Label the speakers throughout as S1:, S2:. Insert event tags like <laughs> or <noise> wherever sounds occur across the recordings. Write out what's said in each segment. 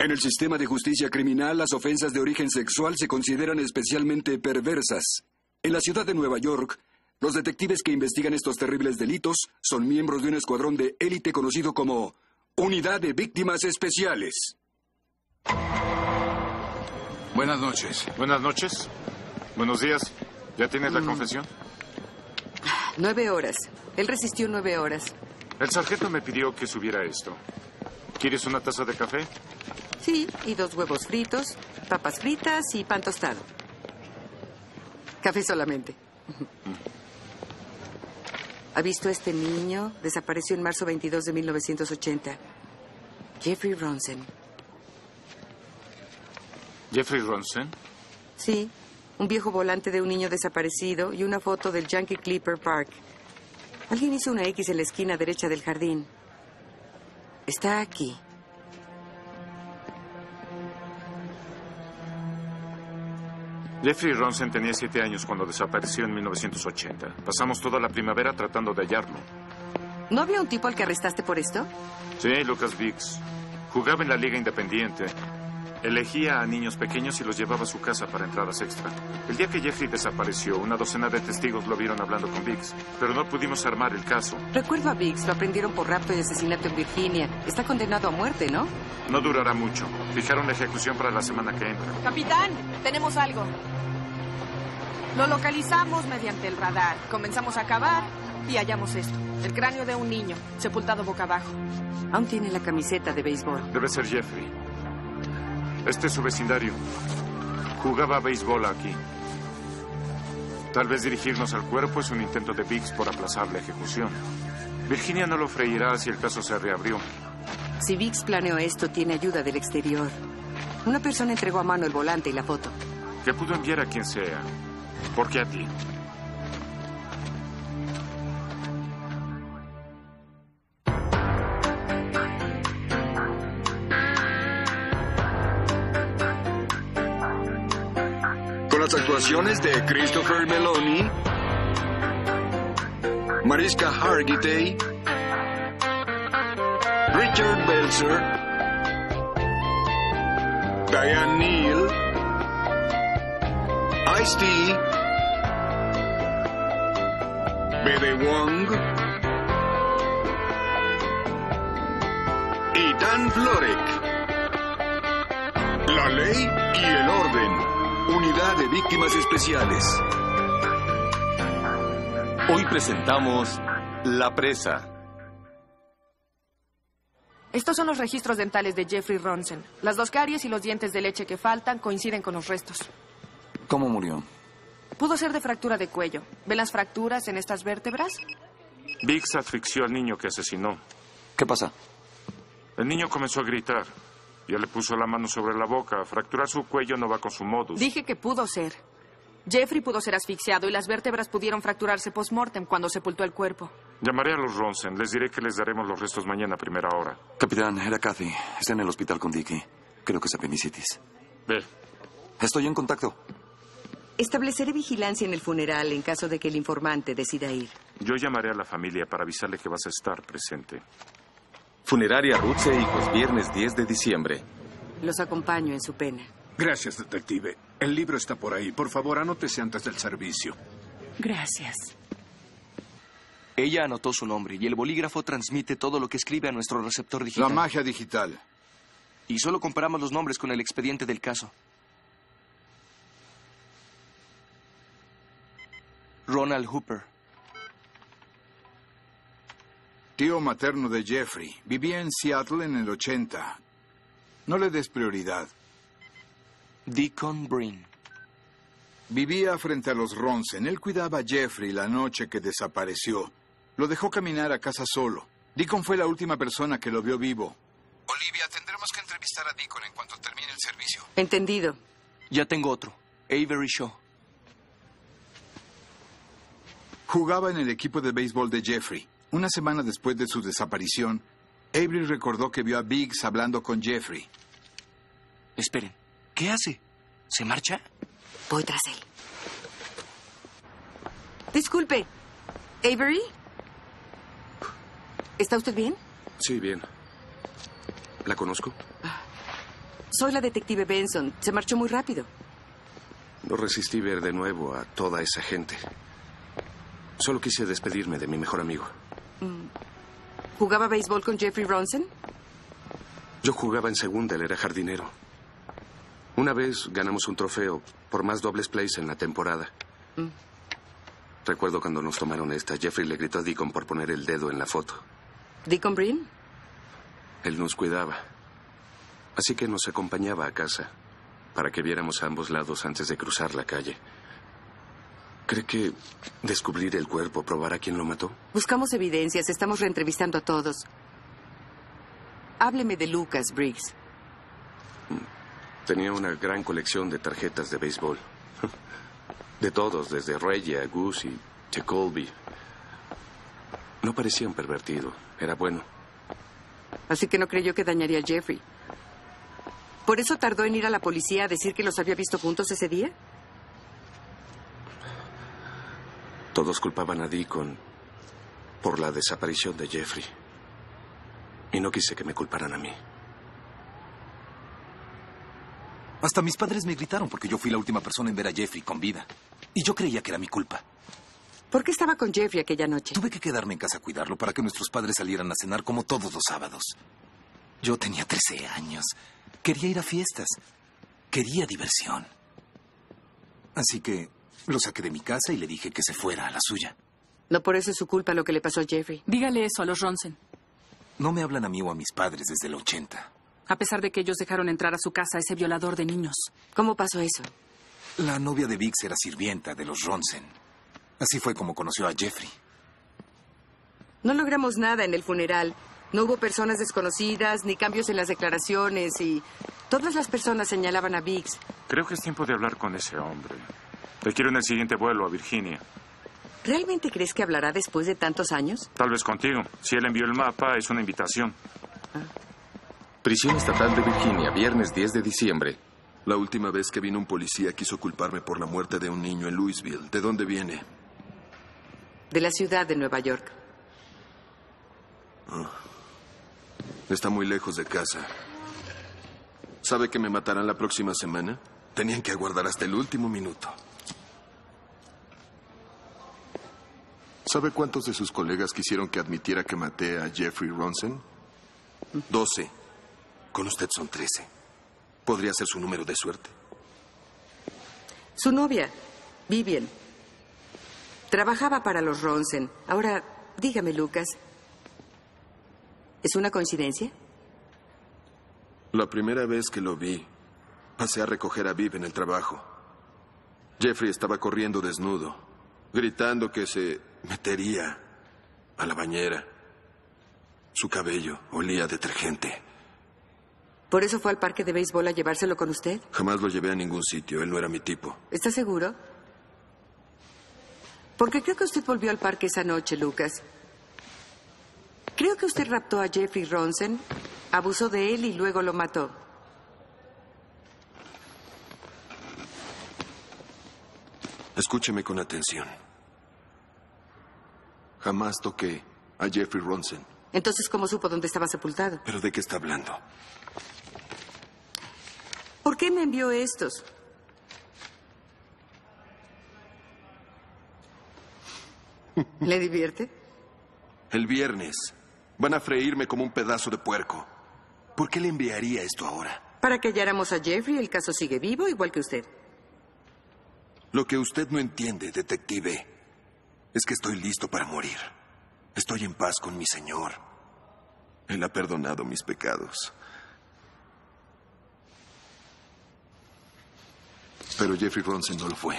S1: En el sistema de justicia criminal, las ofensas de origen sexual se consideran especialmente perversas. En la ciudad de Nueva York, los detectives que investigan estos terribles delitos son miembros de un escuadrón de élite conocido como Unidad de Víctimas Especiales.
S2: Buenas noches.
S3: Buenas noches. Buenos días. ¿Ya tienes la confesión?
S4: Nueve horas. Él resistió nueve horas.
S3: El sargento me pidió que subiera esto. ¿Quieres una taza de café?
S4: Sí, y dos huevos fritos, papas fritas y pan tostado. Café solamente. ¿Ha visto a este niño? Desapareció en marzo 22 de 1980. Jeffrey Ronson.
S3: ¿Jeffrey Ronson?
S4: Sí, un viejo volante de un niño desaparecido y una foto del Yankee Clipper Park. Alguien hizo una X en la esquina derecha del jardín. Está aquí.
S3: Jeffrey Ronson tenía siete años cuando desapareció en 1980. Pasamos toda la primavera tratando de hallarlo.
S4: ¿No había un tipo al que arrestaste por esto?
S3: Sí, Lucas Biggs. Jugaba en la Liga Independiente. Elegía a niños pequeños y los llevaba a su casa para entradas extra. El día que Jeffrey desapareció, una docena de testigos lo vieron hablando con Biggs, pero no pudimos armar el caso.
S4: Recuerdo a Biggs, lo aprendieron por rapto y asesinato en Virginia. Está condenado a muerte, ¿no?
S3: No durará mucho. Fijaron la ejecución para la semana que entra.
S5: Capitán, tenemos algo. Lo localizamos mediante el radar. Comenzamos a cavar y hallamos esto. El cráneo de un niño, sepultado boca abajo.
S4: Aún tiene la camiseta de béisbol.
S3: Debe ser Jeffrey. Este es su vecindario. Jugaba a béisbol aquí. Tal vez dirigirnos al cuerpo es un intento de Biggs por aplazar la ejecución. Virginia no lo freirá si el caso se reabrió.
S4: Si Biggs planeó esto, tiene ayuda del exterior. Una persona entregó a mano el volante y la foto.
S3: Que pudo enviar a quien sea. ¿Por qué a ti?
S1: Las actuaciones de Christopher Meloni, Mariska Hargitay, Richard Belzer, Diane Neal, Ice-T, Bebe Wong y Dan Florek. La ley y el orden. Unidad de Víctimas Especiales.
S6: Hoy presentamos La Presa.
S5: Estos son los registros dentales de Jeffrey Ronson. Las dos caries y los dientes de leche que faltan coinciden con los restos.
S2: ¿Cómo murió?
S5: Pudo ser de fractura de cuello. ¿Ven las fracturas en estas vértebras?
S3: Biggs asfixió al niño que asesinó.
S2: ¿Qué pasa?
S3: El niño comenzó a gritar. Ya le puso la mano sobre la boca. Fracturar su cuello no va con su modus.
S5: Dije que pudo ser. Jeffrey pudo ser asfixiado y las vértebras pudieron fracturarse post-mortem cuando sepultó el cuerpo.
S3: Llamaré a los Ronson. Les diré que les daremos los restos mañana a primera hora.
S2: Capitán, era Kathy. Está en el hospital con Dickie. Creo que es apendicitis.
S3: Ve.
S2: Estoy en contacto.
S4: Estableceré vigilancia en el funeral en caso de que el informante decida ir.
S3: Yo llamaré a la familia para avisarle que vas a estar presente.
S6: Funeraria Rutze e Hijos, viernes 10 de diciembre.
S4: Los acompaño en su pena.
S7: Gracias, detective. El libro está por ahí. Por favor, anótese antes del servicio.
S4: Gracias.
S8: Ella anotó su nombre y el bolígrafo transmite todo lo que escribe a nuestro receptor digital.
S7: La magia digital.
S8: Y solo comparamos los nombres con el expediente del caso. Ronald Hooper.
S7: Tío materno de Jeffrey. Vivía en Seattle en el 80. No le des prioridad.
S8: Deacon Breen.
S7: Vivía frente a los Ronsen. Él cuidaba a Jeffrey la noche que desapareció. Lo dejó caminar a casa solo. Deacon fue la última persona que lo vio vivo. Olivia, tendremos que entrevistar a Deacon en cuanto termine el servicio.
S4: Entendido.
S8: Ya tengo otro. Avery Shaw.
S7: Jugaba en el equipo de béisbol de Jeffrey. Una semana después de su desaparición, Avery recordó que vio a Biggs hablando con Jeffrey.
S8: Esperen. ¿Qué hace? ¿Se marcha?
S4: Voy tras él. Disculpe. ¿Avery? ¿Está usted bien?
S9: Sí, bien. ¿La conozco?
S4: Soy la detective Benson. Se marchó muy rápido.
S9: No resistí ver de nuevo a toda esa gente. Solo quise despedirme de mi mejor amigo.
S4: ¿Jugaba béisbol con Jeffrey Ronson?
S9: Yo jugaba en segunda, él era jardinero. Una vez ganamos un trofeo por más dobles plays en la temporada. Recuerdo cuando nos tomaron esta, Jeffrey le gritó a Deacon por poner el dedo en la foto.
S4: ¿Deacon Breen?
S9: Él nos cuidaba. Así que nos acompañaba a casa para que viéramos a ambos lados antes de cruzar la calle. ¿Cree que descubrir el cuerpo probará quién lo mató?
S4: Buscamos evidencias. Estamos reentrevistando a todos. Hábleme de Lucas, Briggs.
S9: Tenía una gran colección de tarjetas de béisbol. <laughs> De todos, desde Reggie a Goose y Colby. No parecía un pervertido. Era bueno.
S4: Así que no creyó que dañaría a Jeffrey. ¿Por eso tardó en ir a la policía a decir que los había visto juntos ese día?
S9: Todos culpaban a Deacon por la desaparición de Jeffrey. Y no quise que me culparan a mí.
S10: Hasta mis padres me gritaron porque yo fui la última persona en ver a Jeffrey con vida. Y yo creía que era mi culpa.
S4: ¿Por qué estaba con Jeffrey aquella noche?
S10: Tuve que quedarme en casa a cuidarlo para que nuestros padres salieran a cenar como todos los sábados. Yo tenía 13 años. Quería ir a fiestas. Quería diversión. Así que lo saqué de mi casa y le dije que se fuera a la suya.
S4: No por eso es su culpa lo que le pasó a Jeffrey.
S11: Dígale eso a los Ronsen.
S10: No me hablan a mí o a mis padres desde el 80.
S11: A pesar de que ellos dejaron entrar a su casa a ese violador de niños.
S4: ¿Cómo pasó eso?
S10: La novia de Vix era sirvienta de los Ronsen. Así fue como conoció a Jeffrey.
S4: No logramos nada en el funeral. No hubo personas desconocidas, ni cambios en las declaraciones, y todas las personas señalaban a Biggs.
S3: Creo que es tiempo de hablar con ese hombre. Te quiero en el siguiente vuelo a Virginia.
S4: ¿Realmente crees que hablará después de tantos años?
S3: Tal vez contigo. Si él envió el mapa, es una invitación.
S6: Prisión Estatal de Virginia, viernes 10 de diciembre.
S12: La última vez que vino un policía quiso culparme por la muerte de un niño en Louisville. ¿De dónde viene?
S4: De la ciudad de Nueva York.
S12: Está muy lejos de casa. ¿Sabe que me matarán la próxima semana? Tenían que aguardar hasta el último minuto. ¿Sabe cuántos de sus colegas quisieron que admitiera que maté a Jeffrey Ronson? Doce. Con usted son trece. ¿Podría ser su número de suerte?
S4: Su novia, Vivian, trabajaba para los Ronsen. Ahora, dígame, Lucas, ¿es una coincidencia?
S12: La primera vez que lo vi, pasé a recoger a Viv en el trabajo. Jeffrey estaba corriendo desnudo, gritando que se metería a la bañera. Su cabello olía a detergente.
S4: ¿Por eso fue al parque de béisbol a llevárselo con usted?
S12: Jamás lo llevé a ningún sitio. Él no era mi tipo.
S4: ¿Está seguro? Porque creo que usted volvió al parque esa noche, Lucas. Creo que usted raptó a Jeffrey Ronson, abusó de él y luego lo mató.
S12: Escúcheme con atención. Jamás toqué a Jeffrey Ronson.
S4: Entonces, ¿cómo supo dónde estaba sepultado?
S12: ¿Pero de qué está hablando?
S4: ¿Por qué me envió estos? ¿Le divierte?
S12: El viernes van a freírme como un pedazo de puerco. ¿Por qué le enviaría esto ahora?
S4: Para que halláramos a Jeffrey, el caso sigue vivo, igual que usted.
S12: Lo que usted no entiende, detective, es que estoy listo para morir. Estoy en paz con mi Señor. Él ha perdonado mis pecados. Pero Jeffrey Ronson no lo fue.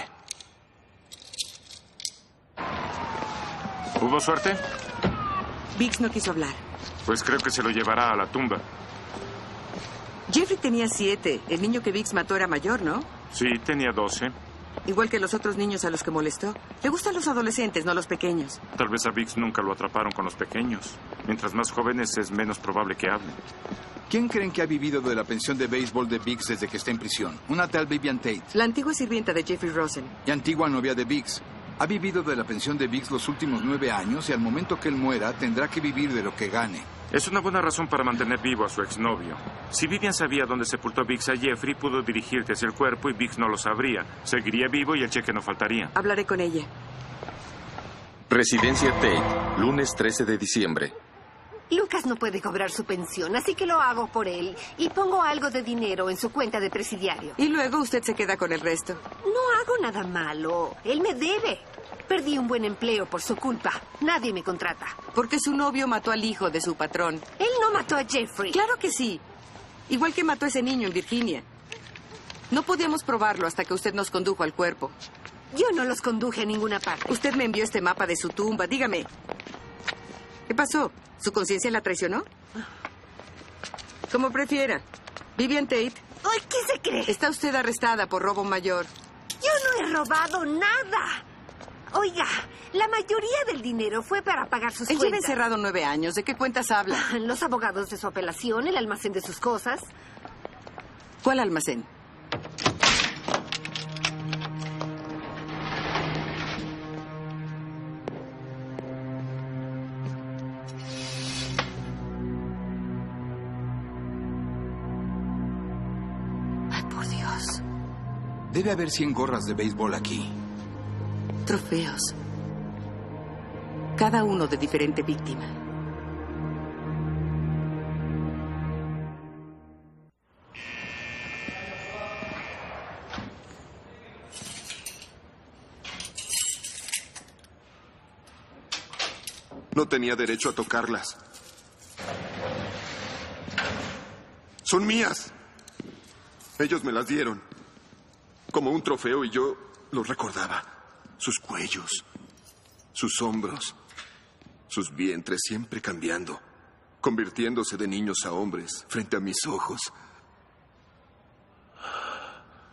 S3: ¿Hubo suerte?
S4: Biggs no quiso hablar.
S3: Pues creo que se lo llevará a la tumba.
S4: Jeffrey tenía siete. El niño que Biggs mató era mayor, ¿no?
S3: Sí, tenía doce.
S4: Igual que los otros niños a los que molestó. Le gustan los adolescentes, no los pequeños.
S3: Tal vez a Biggs nunca lo atraparon con los pequeños. Mientras más jóvenes es menos probable que hablen.
S7: ¿Quién creen que ha vivido de la pensión de béisbol de Biggs desde que está en prisión? Una tal Vivian Tate.
S4: La antigua sirvienta de Jeffrey Rosen.
S7: Y antigua novia de Biggs. Ha vivido de la pensión de Biggs los últimos nueve años y al momento que él muera tendrá que vivir de lo que gane.
S3: Es una buena razón para mantener vivo a su exnovio. Si Vivian sabía dónde sepultó Biggs a Jeffrey, pudo dirigirte hacia el cuerpo y Biggs no lo sabría. Seguiría vivo y el cheque no faltaría.
S4: Hablaré con ella.
S6: Residencia Tate, lunes 13 de diciembre.
S13: Lucas no puede cobrar su pensión, así que lo hago por él. Y pongo algo de dinero en su cuenta de presidiario.
S4: Y luego usted se queda con el resto.
S13: No hago nada malo. Él me debe. Perdí un buen empleo por su culpa. Nadie me contrata.
S4: Porque su novio mató al hijo de su patrón.
S13: Él no mató a Jeffrey.
S4: Claro que sí. Igual que mató a ese niño en Virginia. No podíamos probarlo hasta que usted nos condujo al cuerpo.
S13: Yo no los conduje a ninguna parte.
S4: Usted me envió este mapa de su tumba. Dígame. ¿Qué pasó? ¿Su conciencia la traicionó? Como prefiera. Vivian Tate.
S13: Ay, ¿qué se cree?
S4: Está usted arrestada por robo mayor.
S13: Yo no he robado nada. Oiga, la mayoría del dinero fue para pagar sus
S4: Él lleva
S13: cuentas.
S4: encerrado nueve años. ¿De qué cuentas habla?
S13: Los abogados de su apelación, el almacén de sus cosas.
S4: ¿Cuál almacén? Ay, por Dios.
S7: Debe haber 100 gorras de béisbol aquí.
S4: Trofeos. Cada uno de diferente víctima.
S12: No tenía derecho a tocarlas. Son mías. Ellos me las dieron. Como un trofeo y yo los recordaba. Sus cuellos, sus hombros, sus vientres siempre cambiando, convirtiéndose de niños a hombres frente a mis ojos.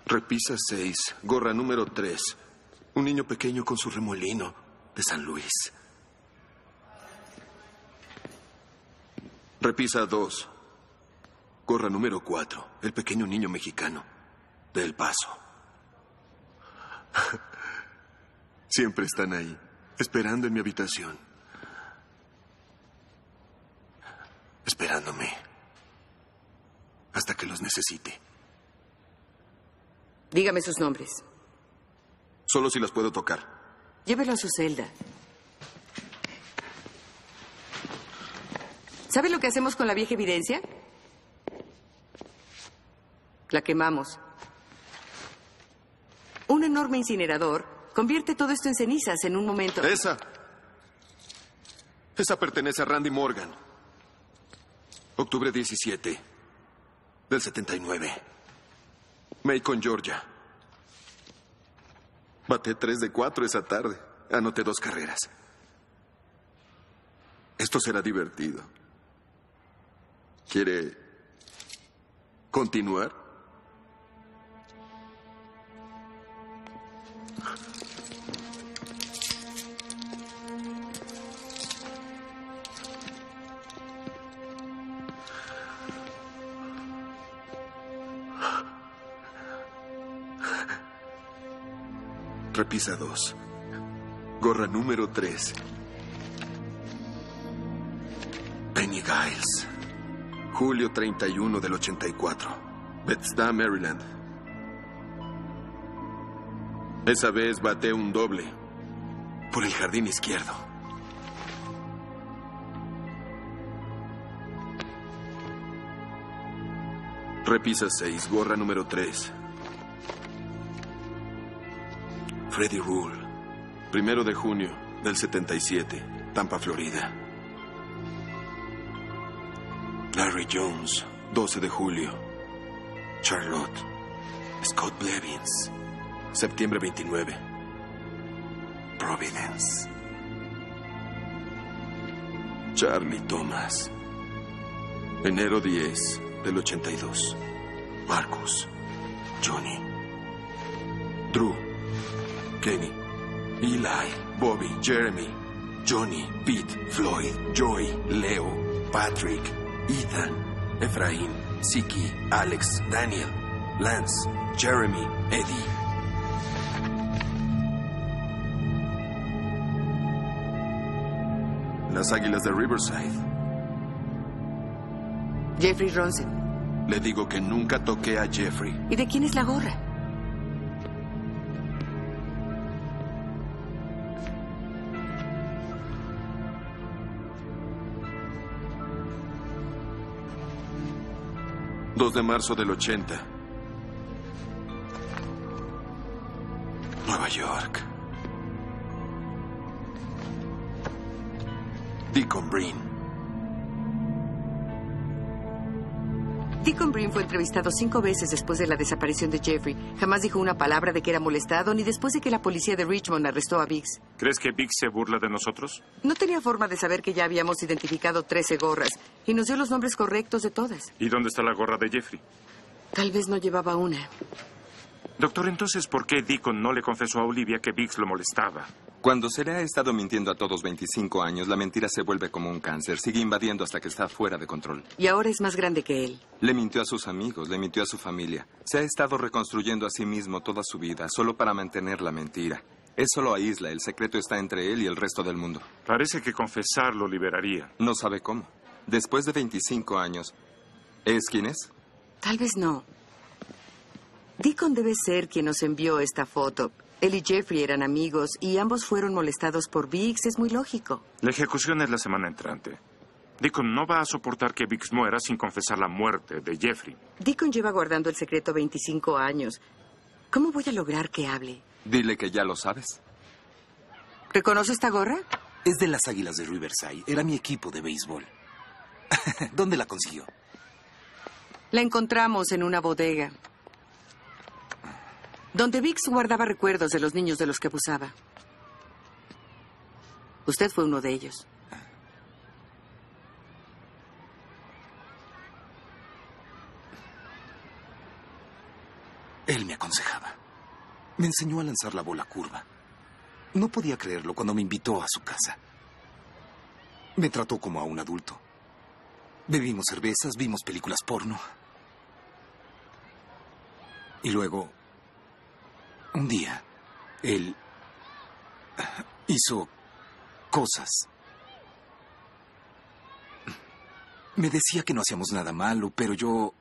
S12: Repisa 6, gorra número 3. Un niño pequeño con su remolino de San Luis. Repisa 2. Gorra número 4. El pequeño niño mexicano. De El Paso. Siempre están ahí, esperando en mi habitación. Esperándome. Hasta que los necesite.
S4: Dígame sus nombres.
S12: Solo si las puedo tocar.
S4: Llévelo a su celda. ¿Sabe lo que hacemos con la vieja evidencia? La quemamos. Un enorme incinerador convierte todo esto en cenizas en un momento.
S12: Esa. Esa pertenece a Randy Morgan. Octubre 17 del 79. Macon, Georgia. Baté tres de cuatro esa tarde. Anoté dos carreras. Esto será divertido. ¿Quiere continuar? Repisa 2. Gorra número 3. Penny Giles. Julio 31 del 84. Bethesda, Maryland. Esa vez bate un doble. Por el jardín izquierdo. Repisa 6, gorra número 3. Freddie Rule. Primero de junio del 77, Tampa, Florida. Larry Jones, 12 de julio. Charlotte. Scott Blevins, septiembre 29. Providence. Charlie Thomas. Enero 10 del 82. Marcus. Johnny. Drew. Kenny. Eli. Bobby. Jeremy. Johnny. Pete. Floyd. Joy. Leo. Patrick. Ethan. Efraín. Siki. Alex. Daniel. Lance. Jeremy. Eddie. Las Águilas de Riverside.
S4: Jeffrey Ronson.
S12: Le digo que nunca toqué a Jeffrey.
S4: ¿Y de quién es la gorra?
S12: Dos de marzo del 80. Nueva York. Deacon Breen.
S4: Deacon Breen fue entrevistado cinco veces después de la desaparición de Jeffrey. Jamás dijo una palabra de que era molestado, ni después de que la policía de Richmond arrestó a Biggs.
S3: ¿Crees que Biggs se burla de nosotros?
S4: No tenía forma de saber que ya habíamos identificado 13 gorras y nos dio los nombres correctos de todas.
S3: ¿Y dónde está la gorra de Jeffrey?
S4: Tal vez no llevaba una.
S3: Doctor, entonces, ¿por qué Deacon no le confesó a Olivia que Biggs lo molestaba?
S6: Cuando se le ha estado mintiendo a todos 25 años, la mentira se vuelve como un cáncer. Sigue invadiendo hasta que está fuera de control.
S4: Y ahora es más grande que él.
S6: Le mintió a sus amigos, le mintió a su familia. Se ha estado reconstruyendo a sí mismo toda su vida, solo para mantener la mentira. Eso lo aísla. El secreto está entre él y el resto del mundo.
S3: Parece que confesar lo liberaría.
S6: No sabe cómo. Después de 25 años, ¿es quién es?
S4: Tal vez no. Deacon debe ser quien nos envió esta foto. Él y Jeffrey eran amigos y ambos fueron molestados por Biggs. Es muy lógico.
S3: La ejecución es la semana entrante. Deacon no va a soportar que Biggs muera sin confesar la muerte de Jeffrey.
S4: Deacon lleva guardando el secreto 25 años. ¿Cómo voy a lograr que hable?
S6: Dile que ya lo sabes.
S4: ¿Reconoce esta gorra?
S10: Es de las Águilas de Riverside. Era mi equipo de béisbol. <laughs> ¿Dónde la consiguió?
S4: La encontramos en una bodega donde Vix guardaba recuerdos de los niños de los que abusaba. Usted fue uno de ellos.
S10: Él me aconsejaba. Me enseñó a lanzar la bola curva. No podía creerlo cuando me invitó a su casa. Me trató como a un adulto. Bebimos cervezas, vimos películas porno. Y luego un día, él hizo cosas. Me decía que no hacíamos nada malo, pero yo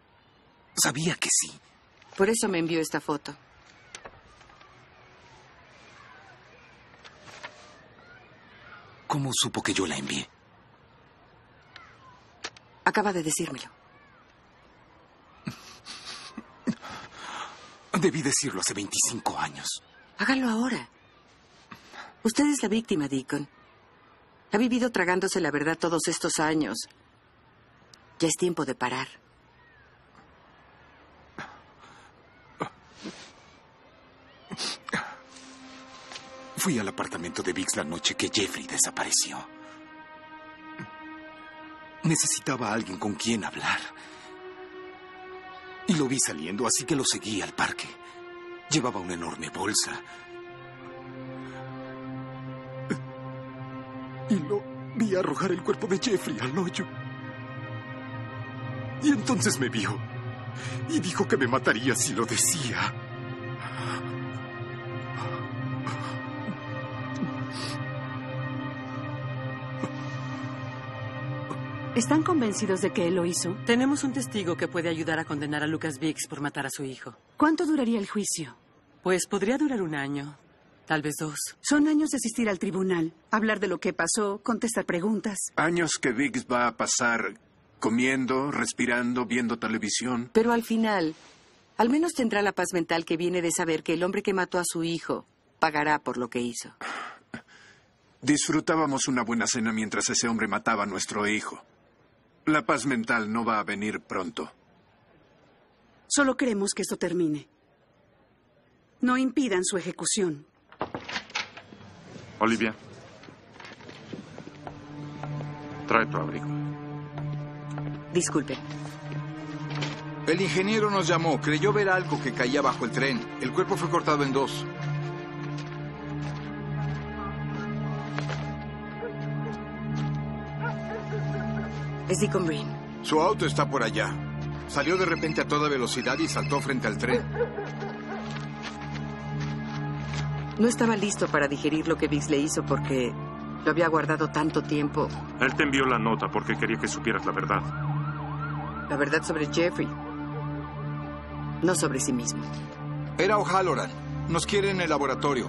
S10: sabía que sí.
S4: Por eso me envió esta foto.
S10: ¿Cómo supo que yo la envié?
S4: Acaba de decírmelo.
S10: Debí decirlo hace 25 años.
S4: Hágalo ahora. Usted es la víctima, Deacon. Ha vivido tragándose la verdad todos estos años. Ya es tiempo de parar.
S10: Fui al apartamento de Vix la noche que Jeffrey desapareció. Necesitaba a alguien con quien hablar. Y lo vi saliendo, así que lo seguí al parque. Llevaba una enorme bolsa. Y lo vi arrojar el cuerpo de Jeffrey al hoyo. Y entonces me vio. Y dijo que me mataría si lo decía.
S11: ¿Están convencidos de que él lo hizo?
S4: Tenemos un testigo que puede ayudar a condenar a Lucas Biggs por matar a su hijo.
S11: ¿Cuánto duraría el juicio?
S4: Pues podría durar un año, tal vez dos.
S11: Son años de asistir al tribunal, hablar de lo que pasó, contestar preguntas.
S14: Años que Biggs va a pasar comiendo, respirando, viendo televisión.
S4: Pero al final, al menos tendrá la paz mental que viene de saber que el hombre que mató a su hijo pagará por lo que hizo.
S14: Disfrutábamos una buena cena mientras ese hombre mataba a nuestro hijo. La paz mental no va a venir pronto.
S11: Solo queremos que esto termine. No impidan su ejecución.
S3: Olivia. Trae tu abrigo.
S4: Disculpe.
S7: El ingeniero nos llamó. Creyó ver algo que caía bajo el tren. El cuerpo fue cortado en dos.
S4: Es Deacon Green.
S7: Su auto está por allá. Salió de repente a toda velocidad y saltó frente al tren.
S4: No estaba listo para digerir lo que Biggs le hizo porque lo había guardado tanto tiempo.
S3: Él te envió la nota porque quería que supieras la verdad.
S4: La verdad sobre Jeffrey. No sobre sí mismo.
S7: Era O'Halloran. Nos quiere en el laboratorio.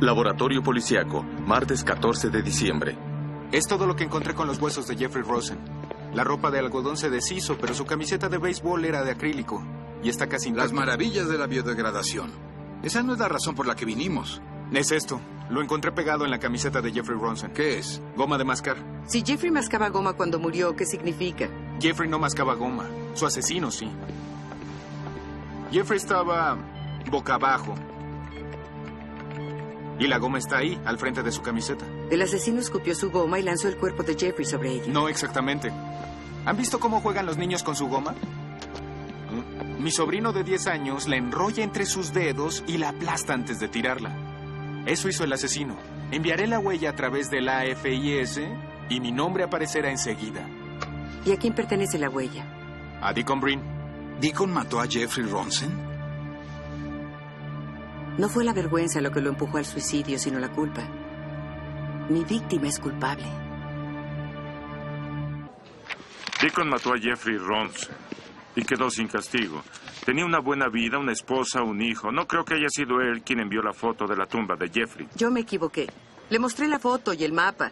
S15: Laboratorio Policiaco, martes 14 de diciembre.
S16: Es todo lo que encontré con los huesos de Jeffrey Rosen. La ropa de algodón se deshizo, pero su camiseta de béisbol era de acrílico. Y está casi intacta.
S7: Las maravillas de la biodegradación. Esa no es la razón por la que vinimos.
S16: Es esto. Lo encontré pegado en la camiseta de Jeffrey Ronson.
S7: ¿Qué es?
S16: Goma de mascar.
S4: Si Jeffrey mascaba goma cuando murió, ¿qué significa?
S16: Jeffrey no mascaba goma. Su asesino sí. Jeffrey estaba boca abajo. Y la goma está ahí, al frente de su camiseta.
S4: El asesino escupió su goma y lanzó el cuerpo de Jeffrey sobre ella.
S16: No exactamente. ¿Han visto cómo juegan los niños con su goma? Mi sobrino de 10 años la enrolla entre sus dedos y la aplasta antes de tirarla. Eso hizo el asesino. Enviaré la huella a través del AFIS y mi nombre aparecerá enseguida.
S4: ¿Y a quién pertenece la huella?
S16: A Deacon Breen.
S7: ¿Deacon mató a Jeffrey Ronson?
S4: No fue la vergüenza lo que lo empujó al suicidio, sino la culpa. Mi víctima es culpable.
S3: Deacon mató a Jeffrey Ronson y quedó sin castigo. Tenía una buena vida, una esposa, un hijo. No creo que haya sido él quien envió la foto de la tumba de Jeffrey.
S4: Yo me equivoqué. Le mostré la foto y el mapa.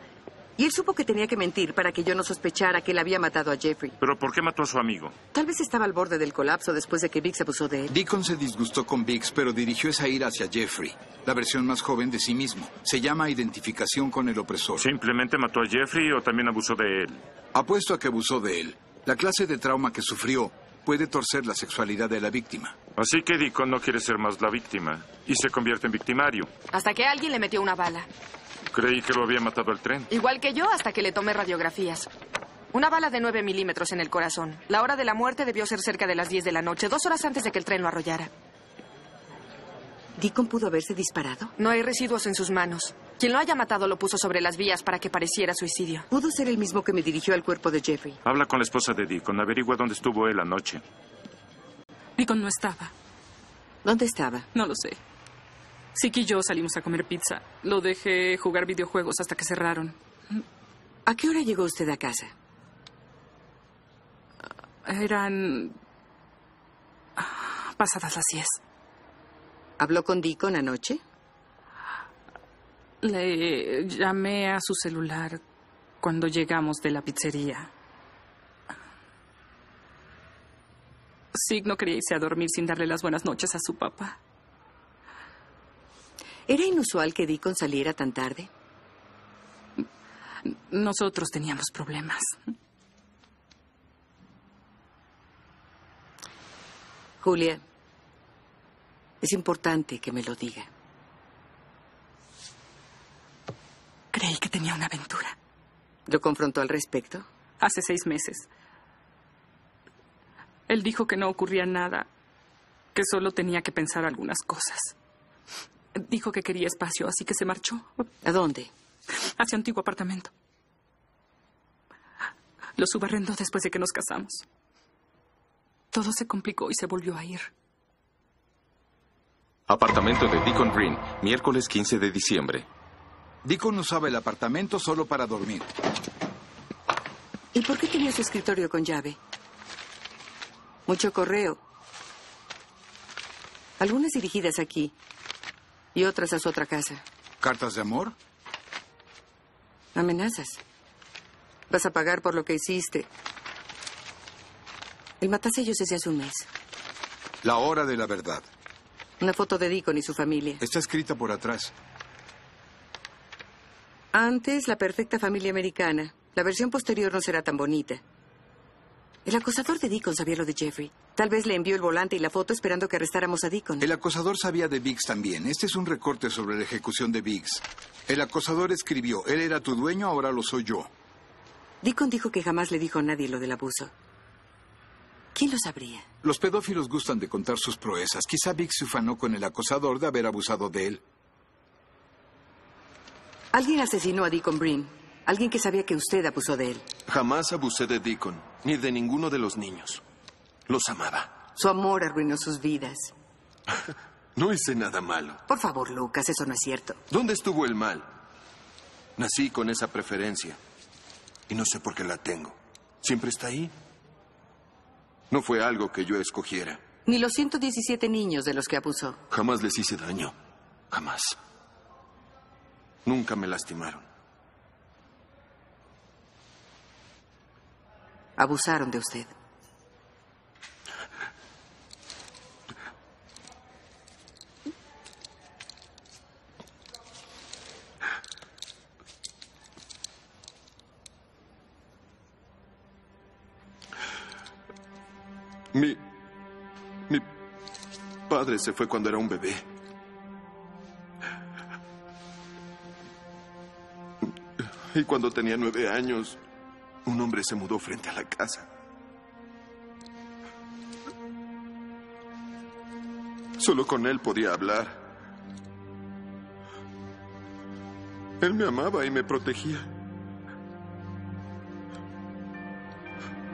S4: Y él supo que tenía que mentir para que yo no sospechara que él había matado a Jeffrey.
S3: ¿Pero por qué mató a su amigo?
S4: Tal vez estaba al borde del colapso después de que Biggs abusó de él.
S7: Deacon se disgustó con Biggs, pero dirigió esa ira hacia Jeffrey, la versión más joven de sí mismo. Se llama identificación con el opresor.
S3: ¿Simplemente mató a Jeffrey o también abusó de él?
S7: Apuesto a que abusó de él. La clase de trauma que sufrió puede torcer la sexualidad de la víctima.
S3: Así que Deacon no quiere ser más la víctima y se convierte en victimario.
S5: Hasta que alguien le metió una bala.
S3: Creí que lo había matado el tren.
S5: Igual que yo hasta que le tomé radiografías. Una bala de 9 milímetros en el corazón. La hora de la muerte debió ser cerca de las 10 de la noche, dos horas antes de que el tren lo arrollara.
S4: ¿Deacon pudo haberse disparado?
S5: No hay residuos en sus manos. Quien lo haya matado lo puso sobre las vías para que pareciera suicidio.
S4: Pudo ser el mismo que me dirigió al cuerpo de Jeffrey.
S3: Habla con la esposa de Deacon. Averigua dónde estuvo él anoche.
S17: Deacon no estaba.
S4: ¿Dónde estaba?
S17: No lo sé. Siki y yo salimos a comer pizza. Lo dejé jugar videojuegos hasta que cerraron.
S4: ¿A qué hora llegó usted a casa?
S17: Eran pasadas las 10.
S4: ¿Habló con Deacon anoche?
S17: Le llamé a su celular cuando llegamos de la pizzería. Sig no quería irse a dormir sin darle las buenas noches a su papá.
S4: ¿Era inusual que Deacon saliera tan tarde?
S17: Nosotros teníamos problemas.
S4: Julia, es importante que me lo diga.
S17: Creí que tenía una aventura.
S4: ¿Lo confrontó al respecto?
S17: Hace seis meses. Él dijo que no ocurría nada, que solo tenía que pensar algunas cosas. Dijo que quería espacio, así que se marchó.
S4: ¿A dónde?
S17: A su antiguo apartamento. Lo subarrendó después de que nos casamos. Todo se complicó y se volvió a ir.
S15: Apartamento de Deacon Green, miércoles 15 de diciembre.
S7: Deacon usaba el apartamento solo para dormir.
S4: ¿Y por qué tenía su escritorio con llave? Mucho correo. Algunas dirigidas aquí y otras a su otra casa.
S7: ¿Cartas de amor?
S4: Amenazas. Vas a pagar por lo que hiciste. El matasellos desde hace un mes.
S7: La hora de la verdad.
S4: Una foto de Deacon y su familia.
S7: Está escrita por atrás.
S4: Antes, la perfecta familia americana. La versión posterior no será tan bonita. El acosador de Deacon sabía lo de Jeffrey. Tal vez le envió el volante y la foto esperando que arrestáramos a Deacon.
S7: El acosador sabía de Biggs también. Este es un recorte sobre la ejecución de Biggs. El acosador escribió, él era tu dueño, ahora lo soy yo.
S4: Deacon dijo que jamás le dijo a nadie lo del abuso. ¿Quién lo sabría?
S7: Los pedófilos gustan de contar sus proezas. Quizá Biggs se ufanó con el acosador de haber abusado de él.
S4: Alguien asesinó a Deacon Breen. Alguien que sabía que usted abusó de él.
S12: Jamás abusé de Deacon, ni de ninguno de los niños. Los amaba.
S4: Su amor arruinó sus vidas. <laughs>
S12: No hice nada malo.
S4: Por favor, Lucas, eso no es cierto.
S12: ¿Dónde estuvo el mal? Nací con esa preferencia. Y no sé por qué la tengo. Siempre está ahí. No fue algo que yo escogiera.
S4: Ni los 117 niños de los que abusó.
S12: Jamás les hice daño. Jamás. Nunca me lastimaron.
S4: Abusaron de usted.
S12: Padre se fue cuando era un bebé. Y cuando tenía nueve años, un hombre se mudó frente a la casa. Solo con él podía hablar. Él me amaba y me protegía.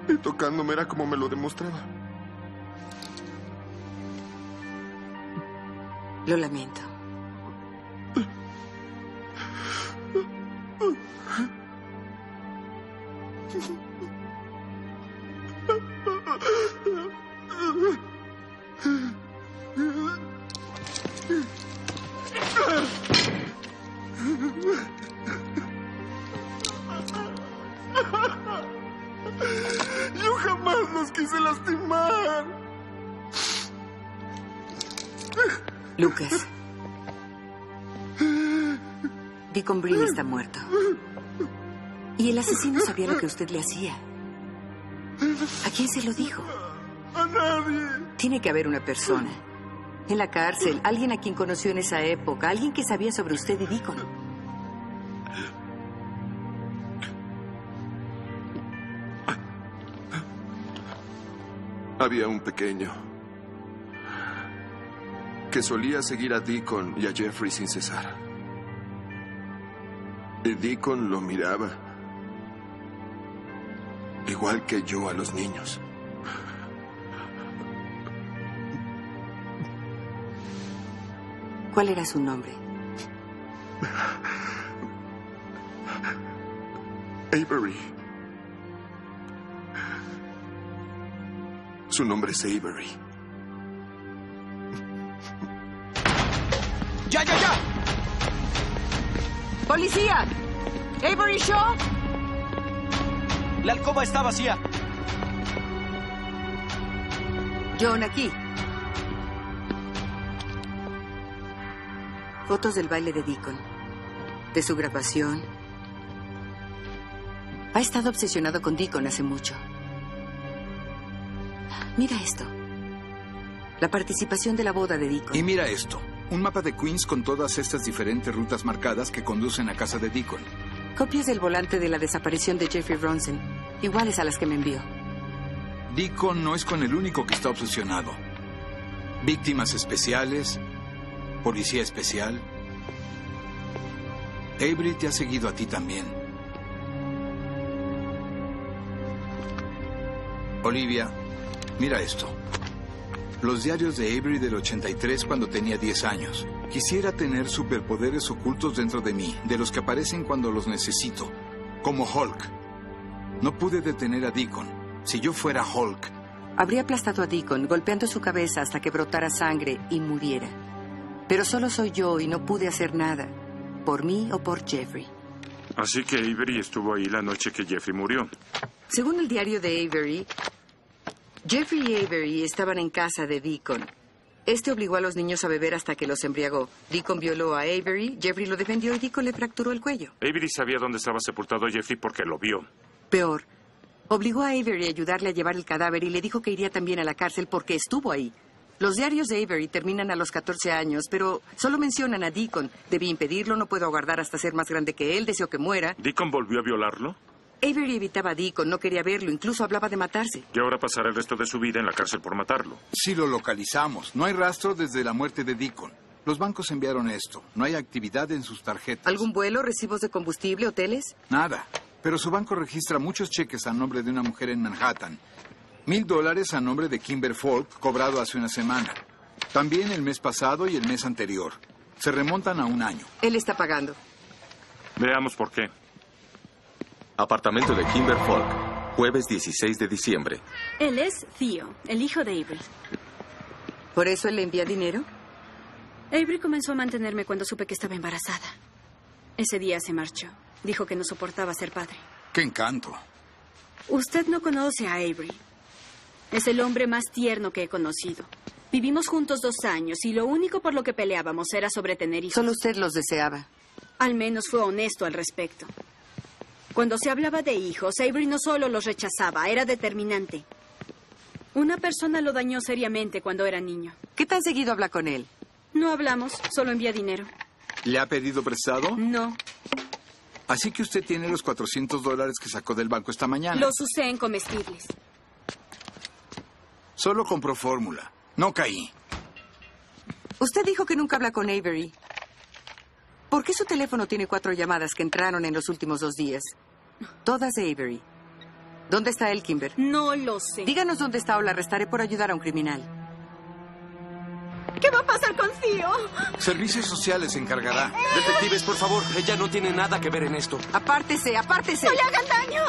S12: Y tocándome era como me lo demostraba.
S4: Lo lamento. Que usted le hacía. ¿A quién se lo dijo?
S12: A nadie.
S4: Tiene que haber una persona. En la cárcel, alguien a quien conoció en esa época, alguien que sabía sobre usted y Deacon.
S12: Había un pequeño que solía seguir a Deacon y a Jeffrey sin cesar. Y Deacon lo miraba, igual que yo a los niños.
S4: ¿Cuál era su nombre?
S12: Avery. Su nombre es Avery.
S5: ¡Ya, ya, ya! ¡Policía! ¿Avery Shaw?
S8: La alcoba está vacía.
S4: John, aquí. Fotos del baile de Deacon. De su grabación. Ha estado obsesionado con Deacon hace mucho. Mira esto. La participación de la boda de Deacon.
S7: Y mira esto. Un mapa de Queens con todas estas diferentes rutas marcadas que conducen a casa de Deacon.
S4: Copias del volante de la desaparición de Jeffrey Bronson. Iguales a las que me envió.
S7: Deacon no es con el único que está obsesionado. Víctimas especiales, policía especial. Avery te ha seguido a ti también. Olivia, mira esto. Los diarios de Avery del 83 cuando tenía 10 años. Quisiera tener superpoderes ocultos dentro de mí, de los que aparecen cuando los necesito, como Hulk. No pude detener a Deacon. Si yo fuera Hulk,
S4: Habría aplastado a Deacon, golpeando su cabeza hasta que brotara sangre y muriera. Pero solo soy yo y no pude hacer nada. Por mí o por Jeffrey.
S3: Así que Avery estuvo ahí la noche que Jeffrey murió.
S4: Según el diario de Avery, Jeffrey y Avery estaban en casa de Deacon. Este obligó a los niños a beber hasta que los embriagó. Deacon violó a Avery, Jeffrey lo defendió y Deacon le fracturó el cuello.
S3: Avery sabía dónde estaba sepultado Jeffrey porque lo vio.
S4: Peor, obligó a Avery a ayudarle a llevar el cadáver y le dijo que iría también a la cárcel porque estuvo ahí. Los diarios de Avery terminan a los 14 años, pero solo mencionan a Deacon. Debí impedirlo, no puedo aguardar hasta ser más grande que él, deseo que muera.
S3: ¿Deacon volvió a violarlo?
S4: Avery evitaba a Deacon, no quería verlo, incluso hablaba de matarse.
S3: Y ahora pasará el resto de su vida en la cárcel por matarlo.
S7: si lo localizamos, no hay rastro desde la muerte de Deacon. Los bancos enviaron esto. No hay actividad en sus tarjetas.
S4: ¿Algún vuelo, recibos de combustible, hoteles?
S7: Nada. Pero su banco registra muchos cheques a nombre de una mujer en Manhattan. Mil dólares a nombre de Kimber Falk, cobrado hace una semana. También el mes pasado y el mes anterior. Se remontan a un año.
S4: Él está pagando.
S3: Veamos por qué.
S15: Apartamento de Kimber Falk. Jueves 16 de diciembre.
S18: Él es Theo, el hijo de Avery.
S4: ¿Por eso él le envía dinero?
S18: Avery comenzó a mantenerme cuando supe que estaba embarazada. Ese día se marchó. Dijo que no soportaba ser padre.
S7: ¡Qué encanto!
S18: Usted no conoce a Avery. Es el hombre más tierno que he conocido. Vivimos juntos dos años y lo único por lo que peleábamos era sobre tener hijos.
S4: Solo usted los deseaba.
S18: Al menos fue honesto al respecto. Cuando se hablaba de hijos, Avery no solo los rechazaba, era determinante. Una persona lo dañó seriamente cuando era niño.
S4: ¿Qué tan seguido habla con él?
S18: No hablamos, solo envía dinero.
S7: ¿Le ha pedido prestado?
S18: No.
S7: Así que usted tiene los 400 dólares que sacó del banco esta mañana.
S18: Los usé en comestibles.
S7: Solo compró fórmula. No caí.
S4: Usted dijo que nunca habla con Avery. ¿Por qué su teléfono tiene cuatro llamadas que entraron en los últimos dos días? Todas de Avery. ¿Dónde está él, Kimber?
S18: No lo sé.
S4: Díganos dónde está o la arrestaré por ayudar a un criminal.
S18: ¿Qué va a pasar con Theo?
S7: Servicios sociales se encargará.
S8: Detectives, por favor, ella no tiene nada que ver en esto.
S4: Apártese, apártese.
S18: ¡No le hagan daño!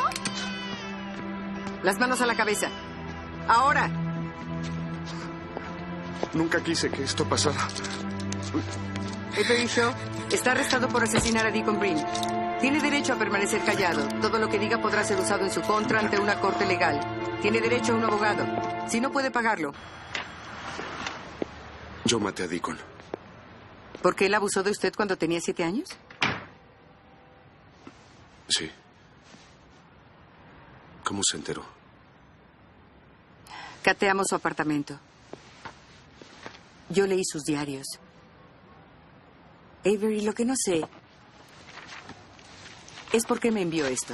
S4: Las manos a la cabeza. Ahora.
S3: Nunca quise que esto pasara.
S4: Avery Shaw está arrestado por asesinar a Deacon Green. Tiene derecho a permanecer callado. Todo lo que diga podrá ser usado en su contra ante una corte legal. Tiene derecho a un abogado. Si no puede pagarlo,
S9: Yo maté a Deacon.
S4: ¿por qué él abusó de usted cuando tenía siete años?
S9: Sí. ¿Cómo se enteró?
S4: Cateamos su apartamento. Yo leí sus diarios. Avery, lo que no sé es por qué me envió esto.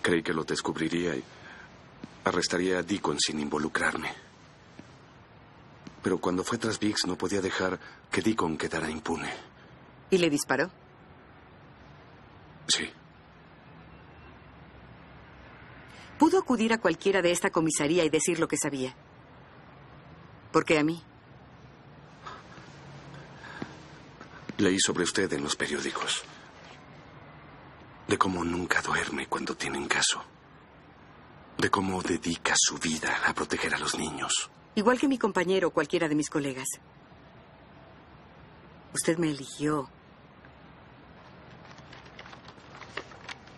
S9: Creí que lo descubriría y arrestaría a Deacon sin involucrarme. Pero cuando fue tras Biggs no podía dejar que Deacon quedara impune.
S4: ¿Y le disparó?
S9: Sí.
S4: Pudo acudir a cualquiera de esta comisaría y decir lo que sabía. ¿Por qué a mí?
S9: Leí sobre usted en los periódicos. De cómo nunca duerme cuando tienen caso. De cómo dedica su vida a proteger a los niños.
S4: Igual que mi compañero o cualquiera de mis colegas. Usted me eligió.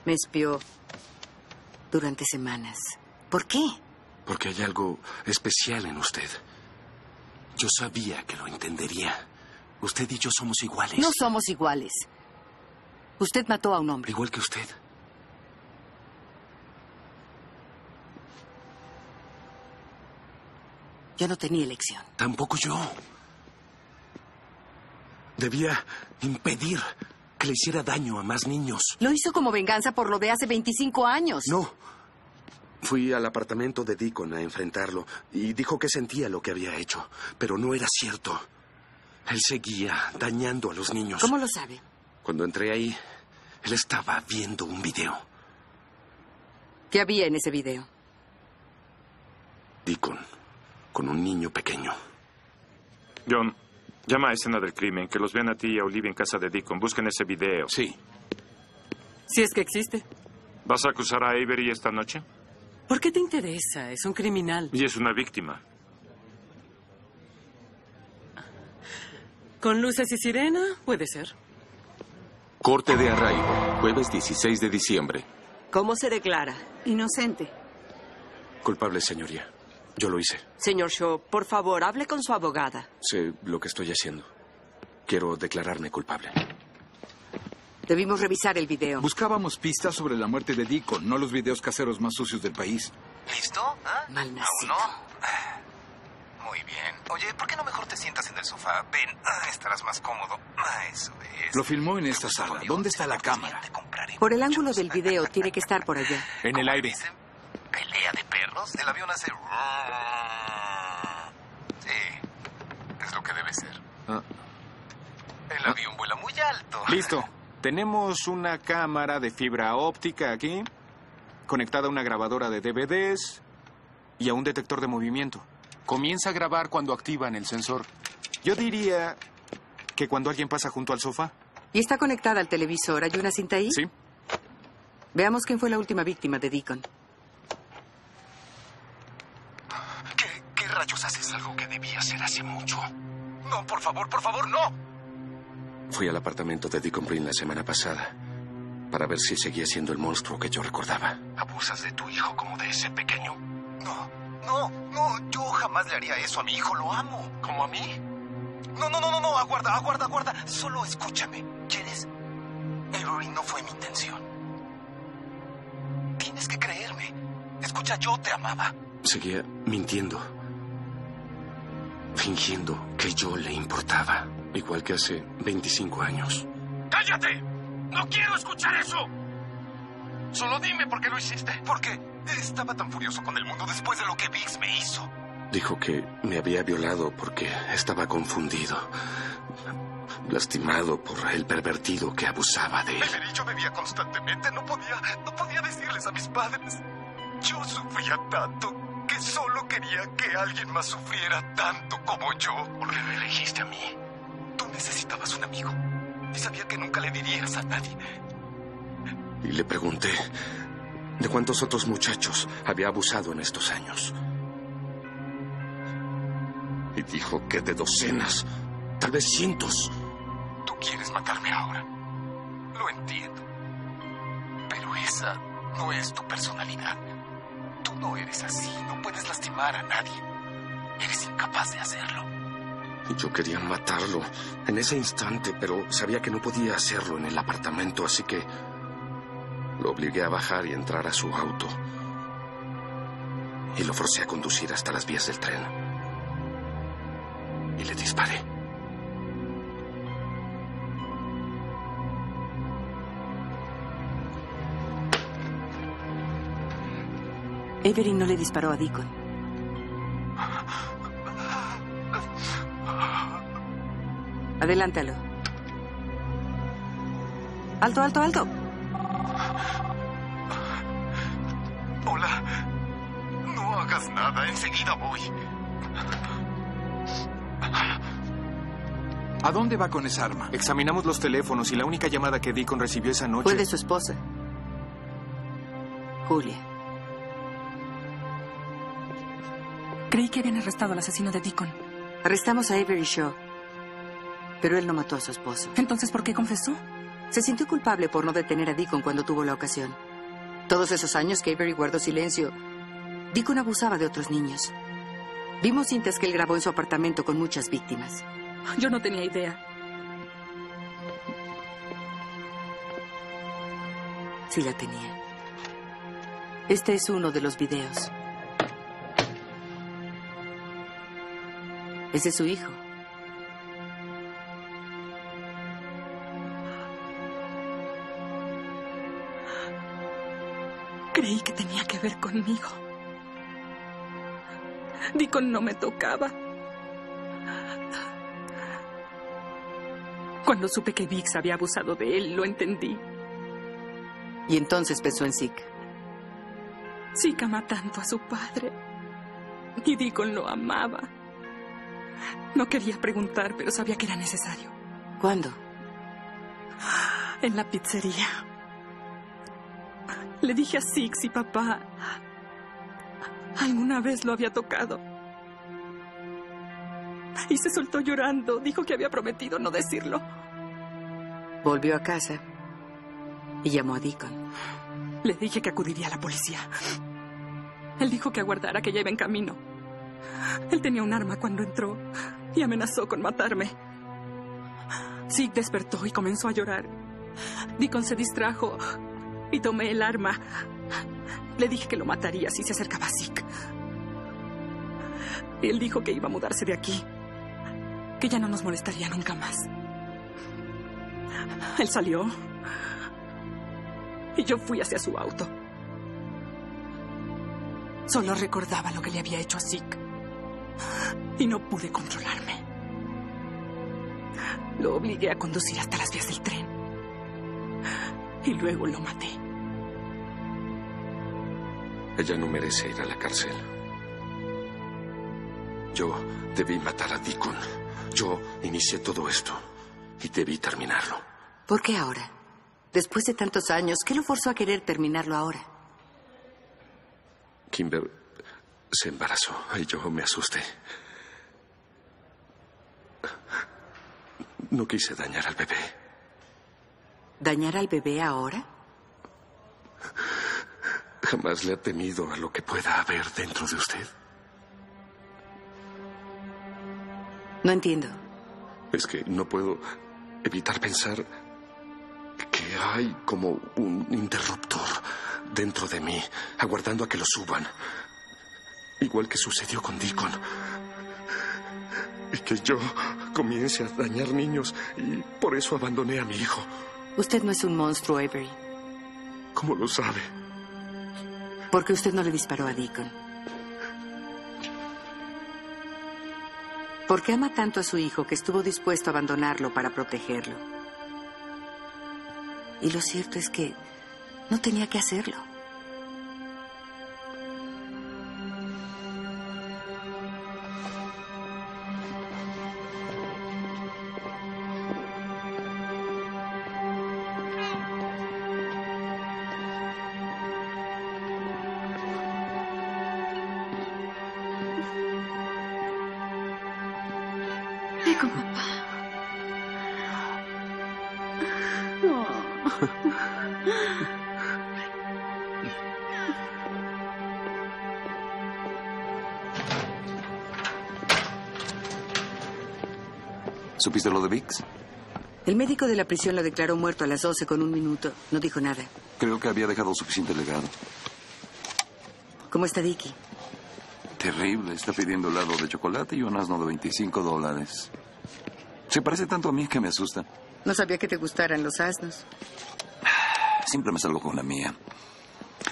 S4: Me espió durante semanas. ¿Por qué?
S9: Porque hay algo especial en usted. Yo sabía que lo entendería. Usted y yo somos iguales.
S4: No somos iguales. Usted mató a un hombre.
S9: Igual que usted.
S4: Yo no tenía elección.
S9: Tampoco yo. Debía impedir que le hiciera daño a más niños.
S4: Lo hizo como venganza por lo de hace 25 años.
S9: No. Fui al apartamento de Deacon a enfrentarlo y dijo que sentía lo que había hecho, pero no era cierto. Él seguía dañando a los niños.
S4: ¿Cómo lo sabe?
S9: Cuando entré ahí, él estaba viendo un video.
S4: ¿Qué había en ese video?
S9: Deacon, con un niño pequeño.
S3: John, llama a escena del crimen, que los vean a ti y a Olivia en casa de Deacon. Busquen ese video.
S7: Sí.
S4: Si es que existe.
S3: ¿Vas a acusar a Avery esta noche?
S4: ¿Por qué te interesa? Es un criminal.
S3: Y es una víctima.
S4: ¿Con luces y sirena? Puede ser.
S15: Corte de arraigo. Jueves 16 de diciembre.
S19: ¿Cómo se declara?
S11: Inocente.
S9: Culpable, señoría. Yo lo hice.
S19: Señor Shaw, por favor, hable con su abogada.
S9: Sé lo que estoy haciendo. Quiero declararme culpable.
S4: Debimos revisar el video.
S7: Buscábamos pistas sobre la muerte de Deacon, no los videos caseros más sucios del país.
S20: ¿Listo? ¿Ah?
S4: Malnacido.
S20: ¿Aún no? Muy bien. Oye, ¿por qué no mejor te sientas en el sofá? Ven, ah, estarás más cómodo. Ah, eso es.
S7: Lo filmó en esta sala. ¿Dónde está la cámara?
S4: Por el ángulo del video tiene que estar por allá.
S16: En el aire.
S20: ¿Pelea de perros? El avión hace... Sí, es lo que debe ser.
S16: Ah.
S20: El avión vuela muy alto.
S16: Listo. Tenemos una cámara de fibra óptica aquí, conectada a una grabadora de DVDs y a un detector de movimiento. Comienza a grabar cuando activan el sensor. Yo diría que cuando alguien pasa junto al sofá.
S4: ¿Y está conectada al televisor? ¿Hay una cinta ahí?
S16: Sí.
S4: Veamos quién fue la última víctima de Deacon.
S20: ¿Qué, ¿Qué rayos haces algo que debía hacer hace mucho? No, por favor, por favor, no.
S9: Fui al apartamento de Deacon Green la semana pasada para ver si seguía siendo el monstruo que yo recordaba.
S20: ¿Abusas de tu hijo como de ese pequeño? No, no, no, yo jamás le haría eso a mi hijo, lo amo. ¿Como a mí? No, no, no, no, no, aguarda, aguarda, aguarda. Solo escúchame. ¿Quieres? Avery no fue mi intención. Tienes que creerme. Escucha, yo te amaba.
S9: Seguía mintiendo. Fingiendo que yo le importaba. Igual que hace 25 años.
S20: ¡Cállate! ¡No quiero escuchar eso! Solo dime por qué lo hiciste. Porque estaba tan furioso con el mundo después de lo que Vix me hizo.
S9: Dijo que me había violado porque estaba confundido. Lastimado por el pervertido que abusaba de él.
S20: Avery, yo bebía constantemente. No podía, no podía decirles a mis padres. Yo sufría tanto que solo quería que alguien más sufriera tanto como yo. ¿Por qué me elegiste a mí? Tú necesitabas un amigo. Y sabía que nunca le dirías a nadie.
S9: Y le pregunté de cuántos otros muchachos había abusado en estos años. Y dijo que de docenas, tal vez cientos.
S20: Tú quieres matarme ahora. Lo entiendo. Pero esa no es tu personalidad. No eres así. No puedes lastimar a nadie. Eres incapaz de hacerlo.
S9: Yo quería matarlo en ese instante, pero sabía que no podía hacerlo en el apartamento, así que lo obligué a bajar y entrar a su auto. Y lo forcé a conducir hasta las vías del tren. Y le disparé.
S4: Avery no le disparó a Deacon. Adelántalo. Alto, alto, alto.
S20: Hola. No hagas nada. Enseguida voy.
S7: ¿A dónde va con esa arma?
S16: Examinamos los teléfonos y la única llamada que Deacon recibió esa noche...
S4: Fue de su esposa. Julia.
S17: Creí que habían arrestado al asesino de Deacon.
S4: Arrestamos a Avery Shaw. Pero él no mató a su esposo.
S17: Entonces, ¿por qué confesó?
S4: Se sintió culpable por no detener a Deacon cuando tuvo la ocasión. Todos esos años que Avery guardó silencio, Deacon abusaba de otros niños. Vimos cintas que él grabó en su apartamento con muchas víctimas.
S17: Yo no tenía idea.
S4: Sí la tenía. Este es uno de los videos. Es de su hijo.
S17: Creí que tenía que ver conmigo. Deacon no me tocaba. Cuando supe que Vix había abusado de él, lo entendí.
S4: Y entonces pensó en Zeke.
S17: Zeke ama tanto a su padre. Y Deacon lo amaba. No quería preguntar, pero sabía que era necesario.
S4: ¿Cuándo?
S17: En la pizzería. Le dije a Zeke si papá alguna vez lo había tocado. Y se soltó llorando. Dijo que había prometido no decirlo.
S4: Volvió a casa y llamó a Deacon.
S17: Le dije que acudiría a la policía. Él dijo que aguardara que ya iba en camino. Él tenía un arma cuando entró y amenazó con matarme. Zeke despertó y comenzó a llorar. Deacon se distrajo y tomé el arma. Le dije que lo mataría si se acercaba a Zeke. Él dijo que iba a mudarse de aquí, que ya no nos molestaría nunca más. Él salió y yo fui hacia su auto. Solo recordaba lo que le había hecho a Zeke y no pude controlarme. Lo obligué a conducir hasta las vías del tren y luego lo maté.
S9: Ella no merece ir a la cárcel. Yo debí matar a Deacon. Yo inicié todo esto y debí terminarlo.
S4: ¿Por qué ahora? Después de tantos años, ¿qué lo forzó a querer terminarlo ahora?
S9: Kimber se embarazó y yo me asusté. No quise dañar al bebé.
S4: ¿Dañar al bebé ahora?
S9: Jamás le ha temido a lo que pueda haber dentro de usted.
S4: No entiendo.
S9: Es que no puedo evitar pensar que hay como un interruptor dentro de mí, aguardando a que lo suban. Igual que sucedió con Deacon. Y que yo comience a dañar niños y por eso abandoné a mi hijo.
S4: Usted no es un monstruo, Avery.
S9: ¿Cómo lo sabe?
S4: Porque usted no le disparó a Deacon. Porque ama tanto a su hijo que estuvo dispuesto a abandonarlo para protegerlo. Y lo cierto es que no tenía que hacerlo.
S2: ¿Supiste lo de Vix?
S4: El médico de la prisión lo declaró muerto a las 12 con un minuto. No dijo nada.
S2: Creo que había dejado suficiente legado.
S4: ¿Cómo está Dicky?
S2: Terrible. Está pidiendo helado de chocolate y un asno de 25 dólares. Se parece tanto a mí que me asusta.
S4: No sabía que te gustaran los asnos.
S2: Siempre me salgo con la mía.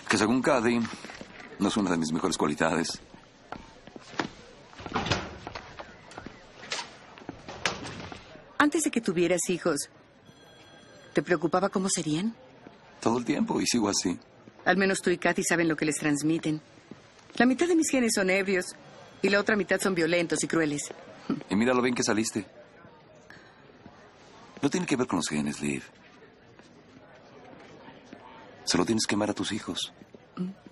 S2: Que según Cady, no es una de mis mejores cualidades.
S4: Antes de que tuvieras hijos, ¿te preocupaba cómo serían?
S2: Todo el tiempo y sigo así.
S4: Al menos tú y Kathy saben lo que les transmiten. La mitad de mis genes son ebrios y la otra mitad son violentos y crueles.
S2: Y mira lo bien que saliste. No tiene que ver con los genes, Liv. Solo tienes que amar a tus hijos.
S4: Gracias.